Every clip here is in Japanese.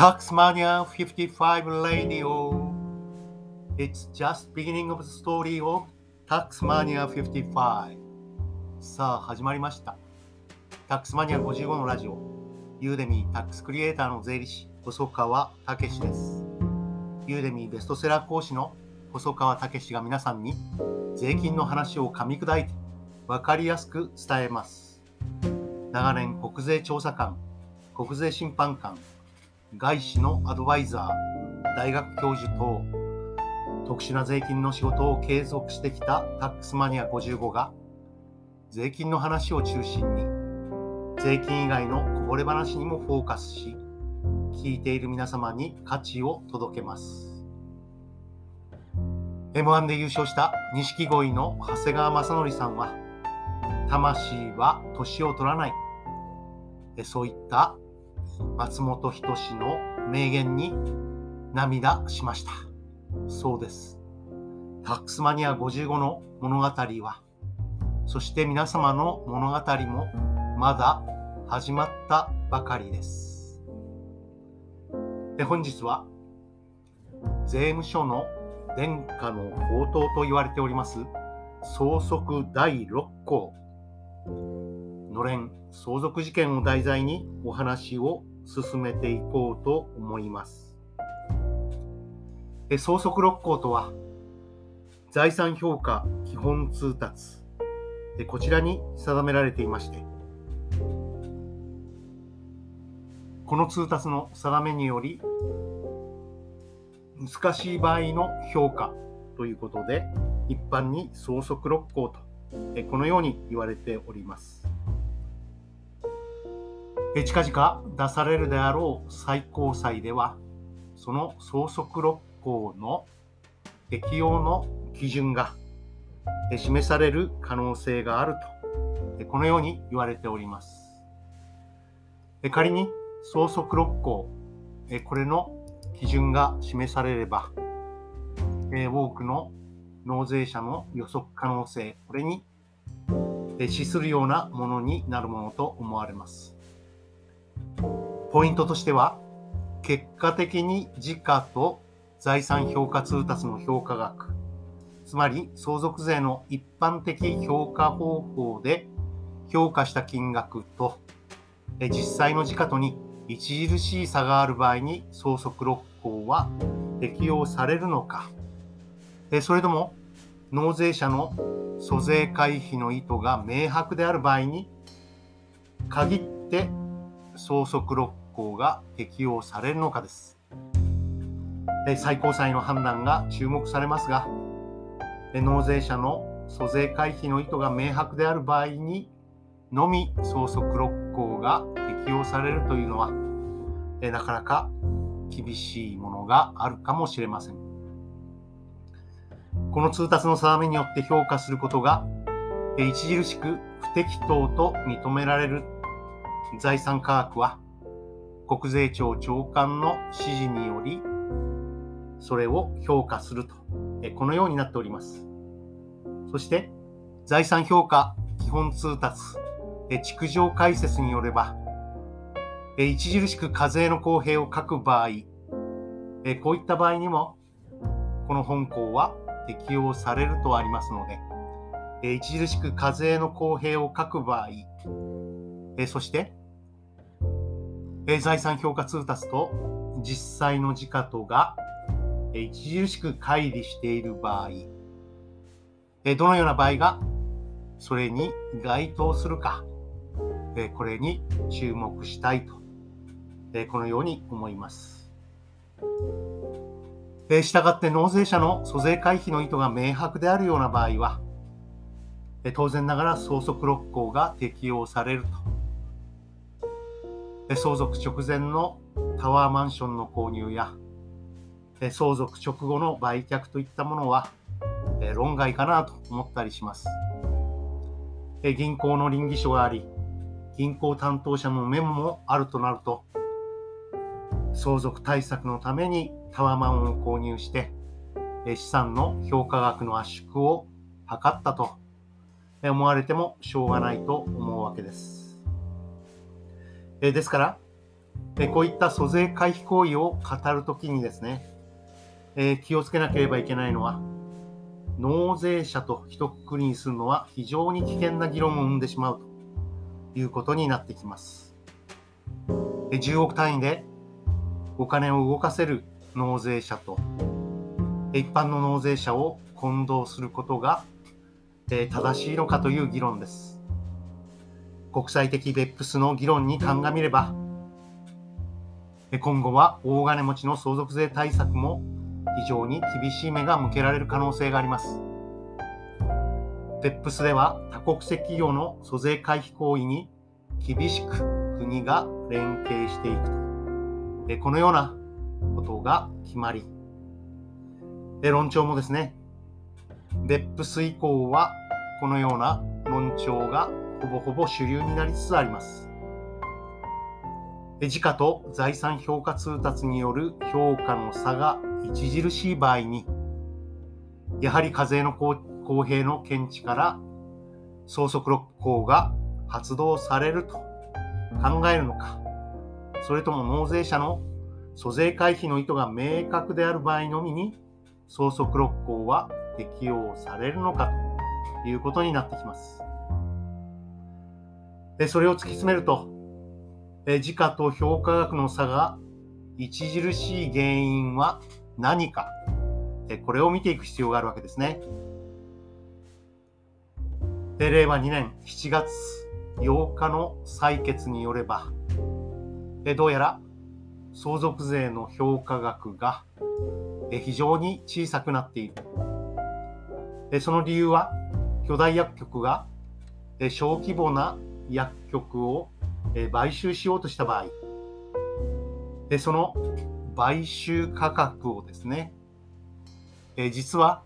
Taxmania 55 Radio. It's just beginning of the story of Taxmania 55. さあ、始まりました。Taxmania 55のラジオ。ユーデミータックスクリエイターの税理士、細川武史です。ユーデミーベストセラー講師の細川武史が皆さんに税金の話を噛み砕いて分かりやすく伝えます。長年国税調査官、国税審判官、外資のアドバイザー、大学教授等、特殊な税金の仕事を継続してきたタックスマニア55が、税金の話を中心に、税金以外のこぼれ話にもフォーカスし、聞いている皆様に価値を届けます。M1 で優勝した錦鯉の長谷川正則さんは、魂は年を取らない。そういった松本人志の名言に涙しました。そうです。タックスマニア55の物語は、そして皆様の物語もまだ始まったばかりです。で本日は、税務署の殿下の宝刀と言われております、相続第6項、のれん相続事件を題材にお話を進めていこうと思います。相続六項とは、財産評価基本通達、こちらに定められていまして、この通達の定めにより、難しい場合の評価ということで、一般に相続六項と、このように言われております。近々出されるであろう最高裁では、その相続六項の適用の基準が示される可能性があると、このように言われております。仮に相続六項、これの基準が示されれば、多くの納税者の予測可能性、これにえ資するようなものになるものと思われます。ポイントとしては、結果的に時価と財産評価通達の評価額、つまり相続税の一般的評価方法で評価した金額と、実際の時価とに著しい差がある場合に相続6項は適用されるのか、それとも納税者の租税回避の意図が明白である場合に限って相続6法が適用されるのかです。最高裁の判断が注目されますが納税者の租税回避の意図が明白である場合にのみ相続6項が適用されるというのはなかなか厳しいものがあるかもしれません。この通達の定めによって評価することが著しく不適当と認められる財産価格は国税庁長官の指示により、それを評価すると、このようになっております。そして、財産評価基本通達、築上解説によれば、著しく課税の公平を書く場合、こういった場合にも、この本項は適用されるとありますので、著しく課税の公平を書く場合、そして、え財産評価通達と実際の時価とが、え著しく乖離している場合、えどのような場合がそれに該当するか、えこれに注目したいと、えこのように思います。えしたがって納税者の租税回避の意図が明白であるような場合は、え当然ながら相続六項が適用されると。相続直前のタワーマンションの購入や、相続直後の売却といったものは、論外かなと思ったりします。銀行の倫理書があり、銀行担当者のメモもあるとなると、相続対策のためにタワマンを購入して、資産の評価額の圧縮を図ったと思われてもしょうがないと思うわけです。えですから、えこういった租税回避行為を語るときにですね、え、気をつけなければいけないのは、納税者と一括りにするのは非常に危険な議論を生んでしまうということになってきます。10億単位でお金を動かせる納税者と一般の納税者を混同することが正しいのかという議論です。国際的ベップスの議論に鑑みれば、今後は大金持ちの相続税対策も非常に厳しい目が向けられる可能性があります。ベップスでは多国籍企業の租税回避行為に厳しく国が連携していくと。このようなことが決まり、論調もですね、別府ス以降はこのような論調がほぼほぼ主流になりつつあります。時価と財産評価通達による評価の差が著しい場合に、やはり課税の公平の見地から相続録項が発動されると考えるのか、それとも納税者の租税回避の意図が明確である場合のみに相続録項は適用されるのかということになってきます。でそれを突き詰めると、え時価と評価額の差が著しい原因は何か、えこれを見ていく必要があるわけですね。で令和2年7月8日の採決によれば、えどうやら相続税の評価額が非常に小さくなっている。その理由は、巨大薬局が小規模な薬局を買収しようとした場合、その買収価格をですね、実は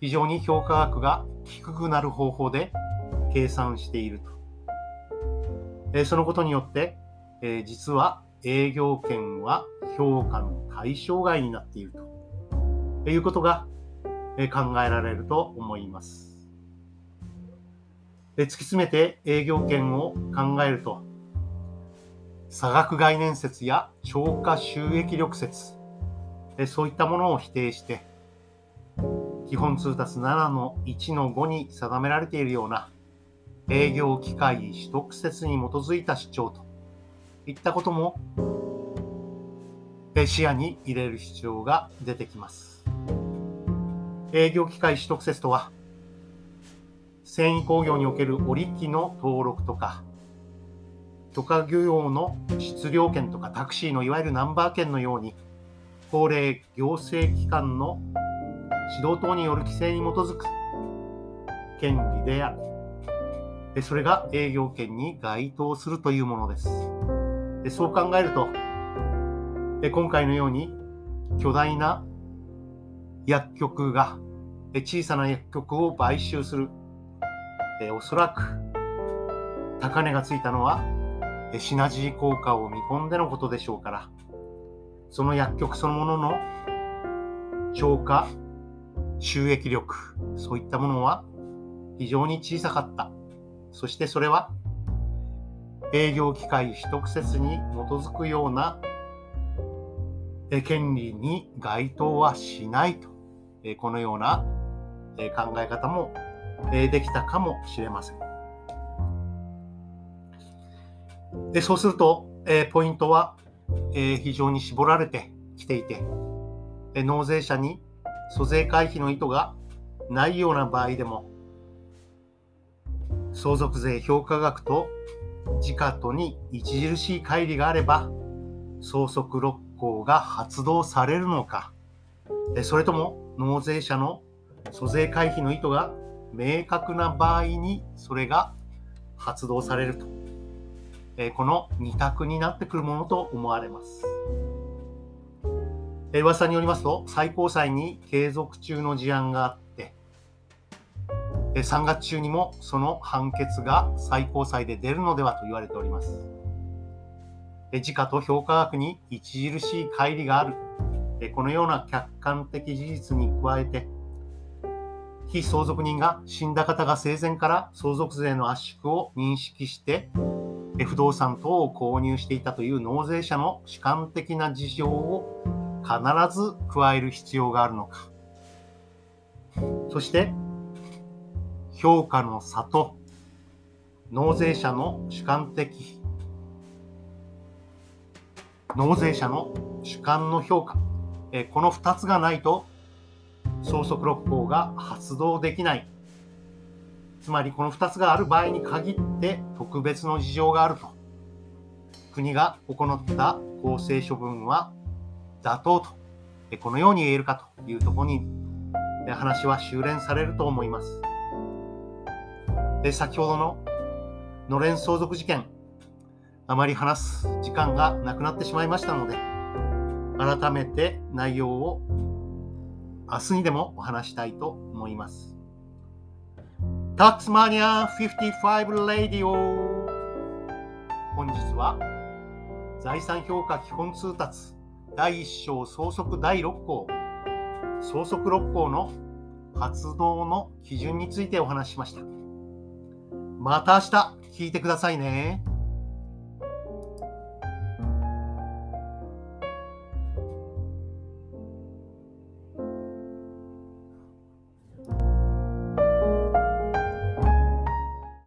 非常に評価額が低くなる方法で計算していると。そのことによって、実は営業権は評価の対象外になっていると。いうことが考えられると思います。で突き詰めて営業権を考えると、差額概念説や超過収益力説、そういったものを否定して、基本通達7の1の5に定められているような営業機会取得説に基づいた主張といったことも視野に入れる必要が出てきます。営業機械取得説とは、繊維工業における織機の登録とか、許可漁業の質量権とかタクシーのいわゆるナンバー権のように、法令行政機関の指導等による規制に基づく権利である。でそれが営業権に該当するというものです。でそう考えると、で今回のように巨大な薬局が小さな薬局を買収する。えおそらく高値がついたのはシナジー効果を見込んでのことでしょうから、その薬局そのものの超過収益力、そういったものは非常に小さかった。そしてそれは営業機会取得説に基づくような権利に該当はしないとこのような、考え方も、えできたかもしれません。でそうすると、えポイントは、え非常に絞られてきていて、え納税者に租税回避の意図がないような場合でも、相続税評価額と時価とに著しい乖離があれば、相続六項が発動されるのか、それとも納税者の租税回避の意図が明確な場合にそれが発動されると、えこの2択になってくるものと思われます。噂によりますと最高裁に継続中の事案があってえ3月中にもその判決が最高裁で出るのではと言われております。え時価と評価額に著しい乖離があるえこのような客観的事実に加えて、非相続人が死んだ方が生前から相続税の圧縮を認識して、不動産等を購入していたという納税者の主観的な事情を必ず加える必要があるのか。そして、評価の差と納税者の主観的、納税者の主観の評価、この2つがないと相続六法が発動できない。つまりこの2つがある場合に限って特別の事情があると。国が行った公正処分は妥当と。このように言えるかというところに話は修練されると思います。で先ほどののれん相続事件あまり話す時間がなくなってしまいましたので改めて内容を明日にでもお話したいと思いますタックスマニア55レディオ本日は財産評価基本通達第1章相続第6項相続6項の発動の基準についてお話ししました。また明日聞いてくださいね。